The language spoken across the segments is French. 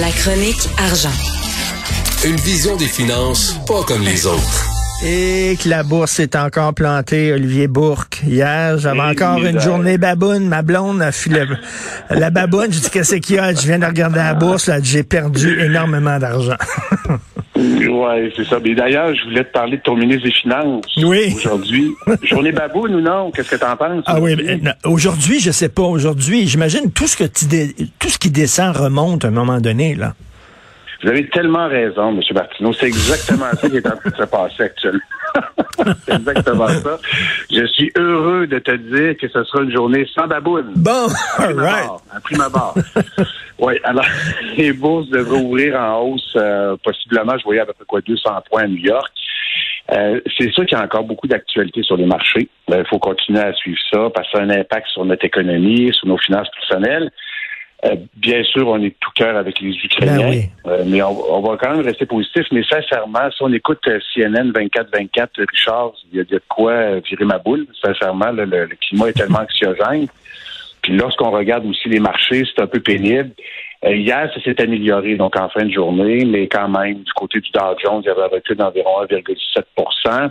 La chronique argent. Une vision des finances pas comme les autres. Et que la bourse est encore plantée, Olivier Bourque. Hier, j'avais encore une journée baboune. Ma blonde a filé la baboune. Je dis, qu'est-ce qu'il y a? Je viens de regarder la bourse. Là, j'ai perdu énormément d'argent. oui, c'est ça. Mais d'ailleurs, je voulais te parler de ton ministre des Finances. Oui. Aujourd'hui. Journée baboune ou non? Qu'est-ce que tu en penses? Ah oui, aujourd'hui, je sais pas. Aujourd'hui, j'imagine tout ce que tu tout ce qui descend remonte à un moment donné, là. Vous avez tellement raison, M. Martineau. C'est exactement ça qui est en train de se passer actuellement. C'est exactement ça. Je suis heureux de te dire que ce sera une journée sans baboune. Bon, all right. À prime abord. oui, alors, les bourses devraient ouvrir en hausse, euh, possiblement, je voyais à peu près quoi, 200 points à New York. Euh, c'est sûr qu'il y a encore beaucoup d'actualités sur les marchés. Il faut continuer à suivre ça parce que ça a un impact sur notre économie, sur nos finances personnelles. Euh, bien sûr, on est tout cœur avec les Ukrainiens, ben euh, mais on, va quand même rester positif. Mais sincèrement, si on écoute euh, CNN 24-24, Richard, il y, a de quoi virer ma boule. Sincèrement, le, climat est tellement anxiogène. Puis lorsqu'on regarde aussi les marchés, c'est un peu pénible. hier, ça s'est amélioré, donc en fin de journée, mais quand même, du côté du Dow Jones, il y avait un recul d'environ 1,7%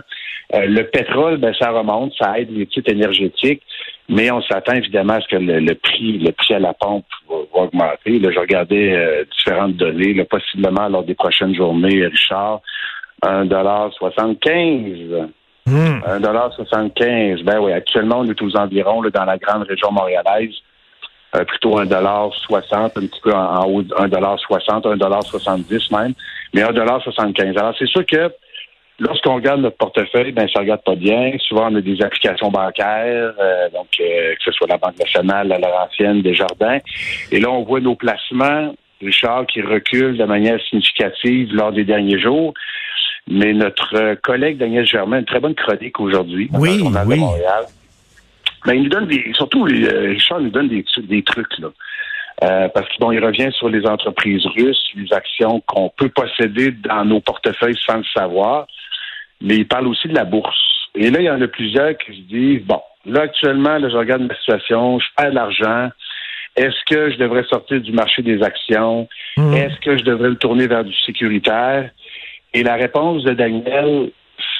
Le pétrole, ben, ça remonte, ça aide les titres énergétiques. Mais on s'attend évidemment à ce que le, prix, le prix à la pompe va, augmenter. Là, je regardais euh, différentes données, là, possiblement lors des prochaines journées, Richard, 1,75 mmh. 1,75 Ben oui, actuellement, on est aux environs là, dans la grande région montréalaise. Euh, plutôt 1,60 un petit peu en, haut de 1,60 1,70 même, mais 1,75 Alors, c'est sûr que Lorsqu'on regarde notre portefeuille, ben ça regarde pas bien. Souvent, on a des applications bancaires, euh, donc euh, que ce soit la Banque nationale, la Laurentienne, Desjardins. Et là, on voit nos placements, Richard, qui reculent de manière significative lors des derniers jours. Mais notre collègue Daniel Germain, une très bonne chronique aujourd'hui. Oui, oui. Montréal. Ben, il nous donne des, surtout, euh, Richard nous donne des, des trucs, là. Euh, parce qu'il bon, il revient sur les entreprises russes, les actions qu'on peut posséder dans nos portefeuilles sans le savoir mais il parle aussi de la bourse. Et là, il y en a plusieurs qui se disent, bon, là, actuellement, là, je regarde ma situation, je perds de l'argent. Est-ce que je devrais sortir du marché des actions? Hmm. Est-ce que je devrais le tourner vers du sécuritaire? Et la réponse de Daniel,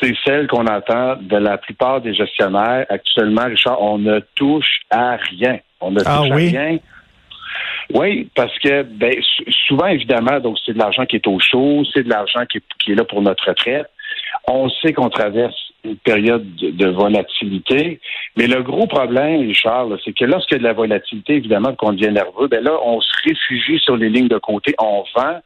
c'est celle qu'on entend de la plupart des gestionnaires. Actuellement, Richard, on ne touche à rien. On ne ah touche à rien. Oui, parce que ben, souvent, évidemment, donc c'est de l'argent qui est au chaud, c'est de l'argent qui, qui, est là pour notre retraite. On sait qu'on traverse une période de, volatilité, mais le gros problème, Richard, c'est que lorsqu'il y a de la volatilité, évidemment, qu'on devient nerveux, ben là, on se réfugie sur les lignes de côté, on vend,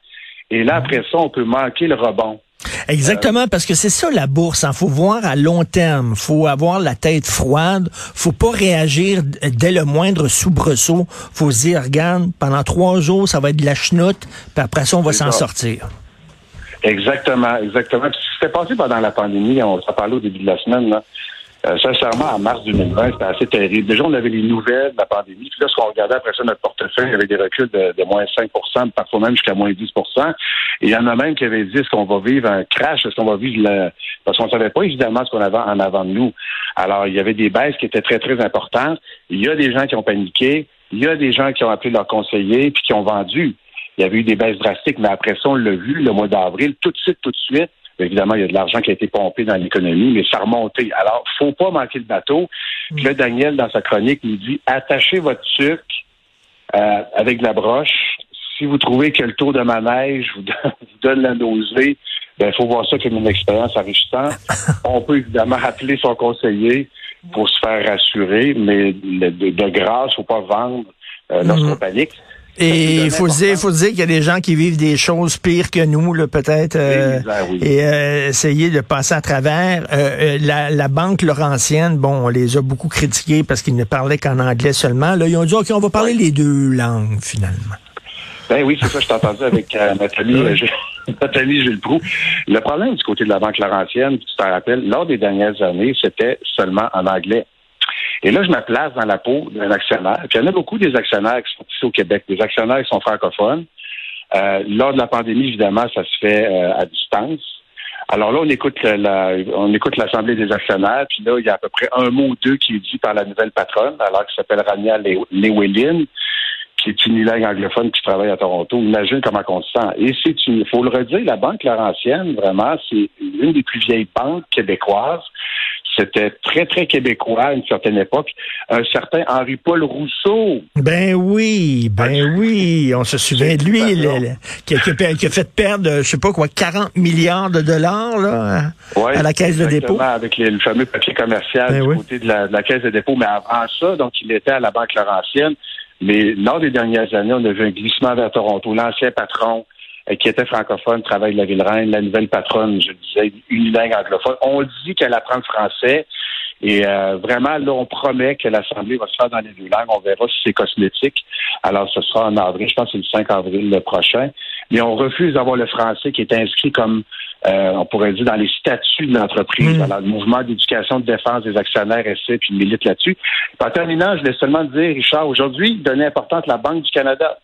et là, après ça, on peut manquer le rebond. Exactement, parce que c'est ça la bourse. Il hein. faut voir à long terme. faut avoir la tête froide. faut pas réagir dès le moindre soubresaut. faut se dire, regarde, pendant trois jours, ça va être de la chenoute, puis après ça, on va s'en sortir. Exactement, exactement. Puis, qui s'est passé pendant la pandémie, on s'en parlait au début de la semaine, là, euh, sincèrement, en mars 2020, c'était assez terrible. Déjà, on avait les nouvelles de la pandémie. Puis là, ce qu'on regardait après ça, notre portefeuille, il y avait des reculs de, moins 5% parfois même jusqu'à moins 10% Et il y en a même qui avaient dit, est-ce qu'on va vivre un crash? Est-ce qu'on va vivre le... Parce qu'on ne savait pas évidemment ce qu'on avait en avant de nous. Alors, il y avait des baisses qui étaient très, très importantes. Il y a des gens qui ont paniqué. Il y a des gens qui ont appelé leurs conseillers puis qui ont vendu. Il y avait eu des baisses drastiques, mais après ça, on l'a vu le mois d'avril, tout de suite, tout de suite. Évidemment, il y a de l'argent qui a été pompé dans l'économie, mais ça a remonté. Alors, faut pas manquer le bateau. Puis là, Daniel, dans sa chronique, nous dit attachez votre sucre euh, avec de la broche. Si vous trouvez que le tour de manège vous donne, la nausée, ben, il faut voir ça comme une expérience enrichissante. On peut évidemment rappeler son conseiller pour se faire rassurer, mais de, grâce, faut pas vendre euh, lorsqu'on mm-hmm. panique. Et il faut dire, faut dire qu'il y a des gens qui vivent des choses pires que nous, peut-être, euh, et euh, essayer de passer à travers. Euh, la, banque Laurentienne, bon, on les a beaucoup critiqués parce qu'ils ne parlaient qu'en anglais seulement. Là, ils ont dit, OK, on va parler les deux langues, finalement. Ben oui, c'est ça, je t'ai entendu avec Nathalie, Nathalie Gilles Proux. Le problème du côté de la Banque Laurentienne, tu t'en rappelles, lors des dernières années, c'était seulement en anglais. Et là, je me place dans la peau d'un actionnaire. Puis il y en a beaucoup des actionnaires qui sont ici au Québec, des actionnaires qui sont francophones. Euh, lors de la pandémie, évidemment, ça se fait euh, à distance. Alors là, on écoute la, on écoute l'Assemblée des actionnaires, puis là, il y a à peu près un mot ou deux qui est dit par la nouvelle patronne, alors qui s'appelle Rania Lewelin. qui est unilingue anglophone qui travaille à Toronto. Imagine comment on se sent. Et c'est il faut le redire, la Banque Laurentienne, vraiment, c'est une des plus vieilles banques québécoises. C'était très, très québécois à une certaine époque. Un certain Henri-Paul Rousseau. Ben oui, ben oui. On se souvient de lui, qui, a, fait perdre, je sais pas quoi, 40 milliards de dollars là, à la Caisse de dépôt. avec le fameux papier commercial ben du côté de la, de la, Caisse de dépôt. Mais avant ça, donc, il était à la Banque Laurentienne. Mais lors des dernières années, on a vu un glissement vers Toronto. L'ancien patron, qui était francophone, travaille de la Ville-Reine, la nouvelle patronne, je disais, unilingue anglophone. On dit qu'elle apprend le français. Et euh, vraiment, là, on promet que l'Assemblée va se faire dans les deux langues. On verra si c'est cosmétique. Alors, ce sera en avril, je pense que c'est le 5 avril prochain. Mais on refuse d'avoir le français qui est inscrit comme, euh, on pourrait dire, dans les statuts de l'entreprise. Mm. Alors, le mouvement d'éducation de défense des actionnaires essaie puis milite là-dessus. En terminant, je voulais seulement dire, Richard, aujourd'hui, donner importance à la Banque du Canada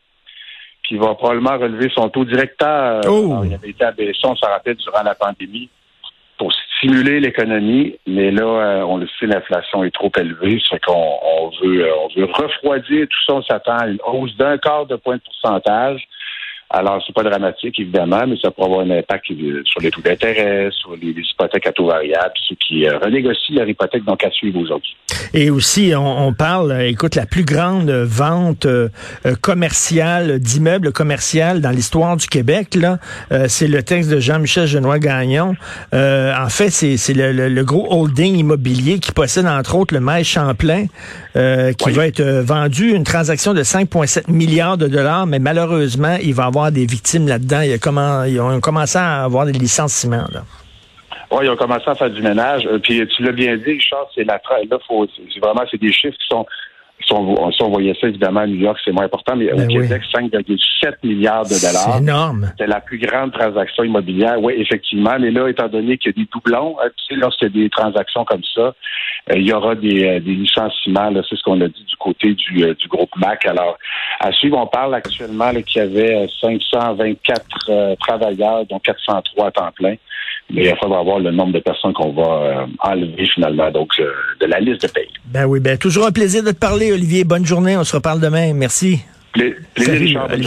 qui va probablement relever son taux directeur. Oh. il avait été abaissé, on s'en rappelle, durant la pandémie pour stimuler l'économie, mais là, euh, on le sait, l'inflation est trop élevée, c'est qu'on on veut, euh, on veut refroidir tout ça, on s'attend à une hausse d'un quart de point de pourcentage. Alors, c'est pas dramatique, évidemment, mais ça pourrait avoir un impact sur les taux d'intérêt, sur les, hypothèques à taux variable, ceux qui euh, renégocient leur hypothèque, donc à suivre aujourd'hui. Et aussi, on, parle, écoute, la plus grande vente euh, euh, commerciale d'immeubles commerciaux dans l'histoire du Québec, là, c'est le texte de Jean-Michel Genois-Gagnon. en fait, c'est le, gros holding immobilier qui possède, entre autres, le Maïs Champlain, qui va être vendu, une transaction de 5,7 milliards de dollars, mais malheureusement, il va avoir des victimes là-dedans? ils ont commencé à avoir des licenciements. Oui, ils ont commencé à faire du ménage. Euh, puis tu l'as bien dit, Charles, c'est la là, faut, vraiment c'est des chiffres qui sont si on, voyait ça, évidemment, à New York, c'est moins important, mais au ben Québec, 5,7 milliards de dollars. C'est énorme. C'est la plus grande transaction immobilière. Oui, effectivement. Mais là, étant donné qu'il y a des doublons, euh, tu sais, lorsqu'il y a des transactions comme ça, euh, il y aura des, des licenciements. C'est ce qu'on a dit du côté du, du groupe MAC. Alors, à suivre, on parle actuellement qu'il y avait 524 travailleurs, dont 403 à temps plein mais il faudra voir le nombre de personnes qu'on va euh, enlever finalement donc euh, de la liste de pays. Ben oui, ben toujours un plaisir de te parler, Olivier. Bonne journée. On se reparle demain. Merci. plaisir,